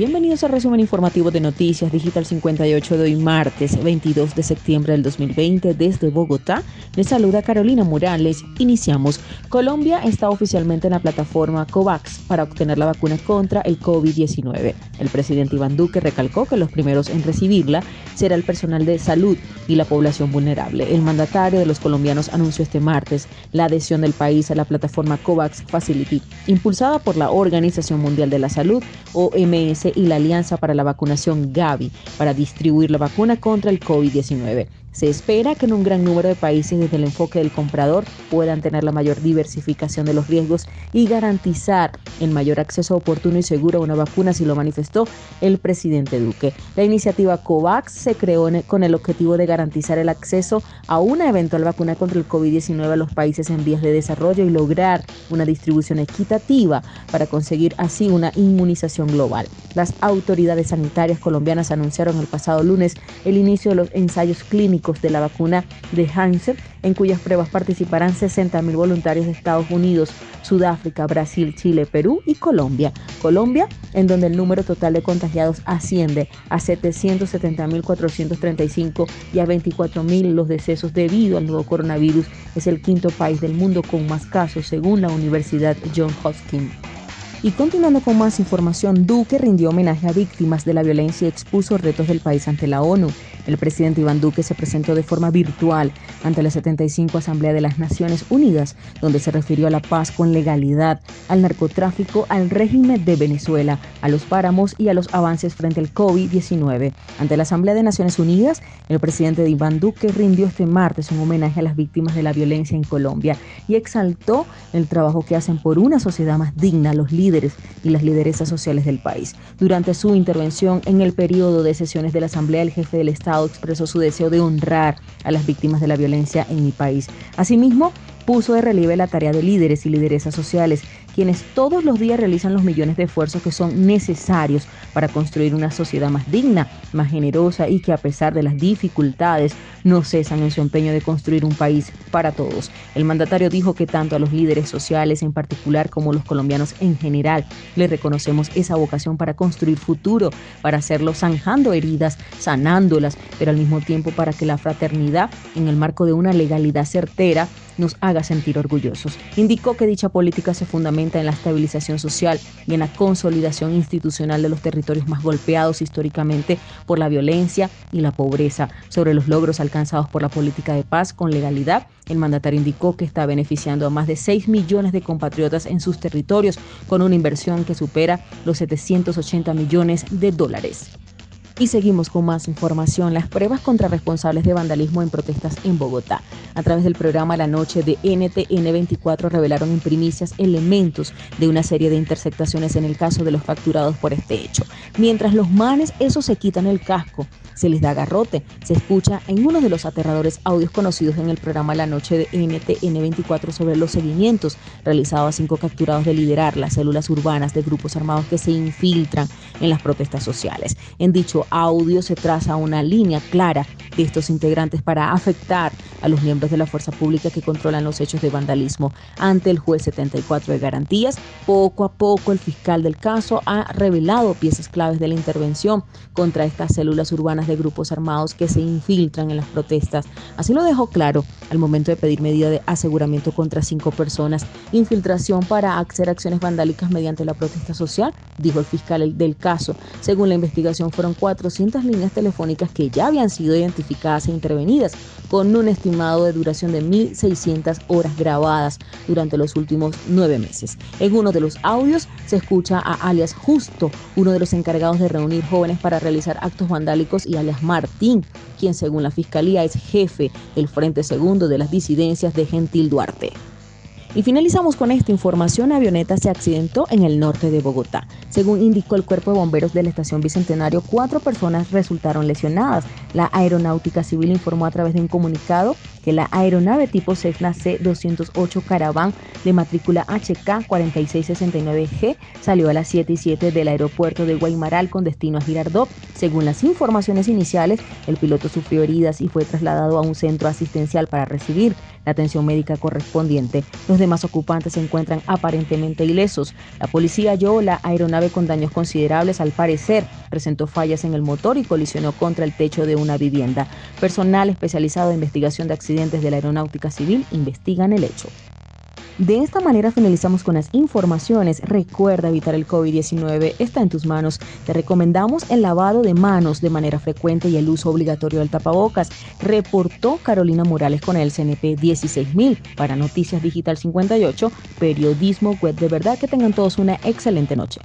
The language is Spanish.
Bienvenidos al resumen informativo de Noticias Digital 58 de hoy martes 22 de septiembre del 2020 desde Bogotá. Les saluda Carolina Morales. Iniciamos. Colombia está oficialmente en la plataforma COVAX para obtener la vacuna contra el COVID-19. El presidente Iván Duque recalcó que los primeros en recibirla será el personal de salud y la población vulnerable. El mandatario de los colombianos anunció este martes la adhesión del país a la plataforma COVAX Facility, impulsada por la Organización Mundial de la Salud, OMS, y la Alianza para la Vacunación Gavi, para distribuir la vacuna contra el COVID-19. Se espera que en un gran número de países desde el enfoque del comprador puedan tener la mayor diversificación de los riesgos y garantizar el mayor acceso oportuno y seguro a una vacuna, si lo manifestó el presidente Duque. La iniciativa COVAX se creó con el objetivo de garantizar el acceso a una eventual vacuna contra el COVID-19 a los países en vías de desarrollo y lograr una distribución equitativa para conseguir así una inmunización global. Las autoridades sanitarias colombianas anunciaron el pasado lunes el inicio de los ensayos clínicos de la vacuna de Hansen, en cuyas pruebas participarán 60.000 voluntarios de Estados Unidos, Sudáfrica, Brasil, Chile, Perú y Colombia. Colombia, en donde el número total de contagiados asciende a 770.435 y a 24.000 los decesos debido al nuevo coronavirus, es el quinto país del mundo con más casos, según la Universidad John Hopkins. Y continuando con más información, Duque rindió homenaje a víctimas de la violencia y expuso retos del país ante la ONU. El presidente Iván Duque se presentó de forma virtual ante la 75 Asamblea de las Naciones Unidas, donde se refirió a la paz con legalidad, al narcotráfico, al régimen de Venezuela, a los páramos y a los avances frente al COVID-19. Ante la Asamblea de Naciones Unidas, el presidente Iván Duque rindió este martes un homenaje a las víctimas de la violencia en Colombia y exaltó el trabajo que hacen por una sociedad más digna los líderes y las lideresas sociales del país. Durante su intervención en el periodo de sesiones de la Asamblea, el jefe del Estado expresó su deseo de honrar a las víctimas de la violencia en mi país. Asimismo, puso de relieve la tarea de líderes y lideresas sociales, todos los días realizan los millones de esfuerzos que son necesarios para construir una sociedad más digna, más generosa y que a pesar de las dificultades no cesan en su empeño de construir un país para todos. El mandatario dijo que tanto a los líderes sociales en particular como a los colombianos en general le reconocemos esa vocación para construir futuro, para hacerlo zanjando heridas, sanándolas, pero al mismo tiempo para que la fraternidad en el marco de una legalidad certera nos haga sentir orgullosos. Indicó que dicha política se fundamenta en la estabilización social y en la consolidación institucional de los territorios más golpeados históricamente por la violencia y la pobreza. Sobre los logros alcanzados por la política de paz con legalidad, el mandatario indicó que está beneficiando a más de 6 millones de compatriotas en sus territorios con una inversión que supera los 780 millones de dólares. Y seguimos con más información. Las pruebas contra responsables de vandalismo en protestas en Bogotá. A través del programa La Noche de NTN24 revelaron en primicias elementos de una serie de interceptaciones en el caso de los facturados por este hecho. Mientras los manes, esos se quitan el casco, se les da garrote. Se escucha en uno de los aterradores audios conocidos en el programa La Noche de NTN24 sobre los seguimientos realizados a cinco capturados de liderar las células urbanas de grupos armados que se infiltran en las protestas sociales. En dicho audio se traza una línea clara de estos integrantes para afectar a los miembros de la fuerza pública que controlan los hechos de vandalismo. Ante el juez 74 de garantías, poco a poco el fiscal del caso ha revelado piezas claves de la intervención contra estas células urbanas de grupos armados que se infiltran en las protestas. Así lo dejó claro al momento de pedir medida de aseguramiento contra cinco personas, infiltración para hacer acciones vandálicas mediante la protesta social, dijo el fiscal del caso. Según la investigación, fueron 400 líneas telefónicas que ya habían sido identificadas e intervenidas, con un estimado de duración de 1.600 horas grabadas durante los últimos nueve meses. En uno de los audios se escucha a alias Justo, uno de los encargados de reunir jóvenes para realizar actos vandálicos, y alias Martín, quien según la fiscalía es jefe del Frente Segundo de las disidencias de Gentil Duarte. Y finalizamos con esta información. Avioneta se accidentó en el norte de Bogotá. Según indicó el Cuerpo de Bomberos de la Estación Bicentenario, cuatro personas resultaron lesionadas. La Aeronáutica Civil informó a través de un comunicado que la aeronave tipo Cessna C-208 Caravan de matrícula HK 4669G salió a las 7 y 7 del aeropuerto de Guaymaral con destino a Girardot. Según las informaciones iniciales, el piloto sufrió heridas y fue trasladado a un centro asistencial para recibir la atención médica correspondiente. Los demás ocupantes se encuentran aparentemente ilesos. La policía halló la aeronave con daños considerables al parecer, presentó fallas en el motor y colisionó contra el techo de una vivienda. Personal especializado en investigación de accidentes de la aeronáutica civil investigan el hecho. De esta manera finalizamos con las informaciones. Recuerda evitar el COVID-19, está en tus manos. Te recomendamos el lavado de manos de manera frecuente y el uso obligatorio del tapabocas. Reportó Carolina Morales con el CNP 16000 para Noticias Digital 58, periodismo web de verdad. Que tengan todos una excelente noche.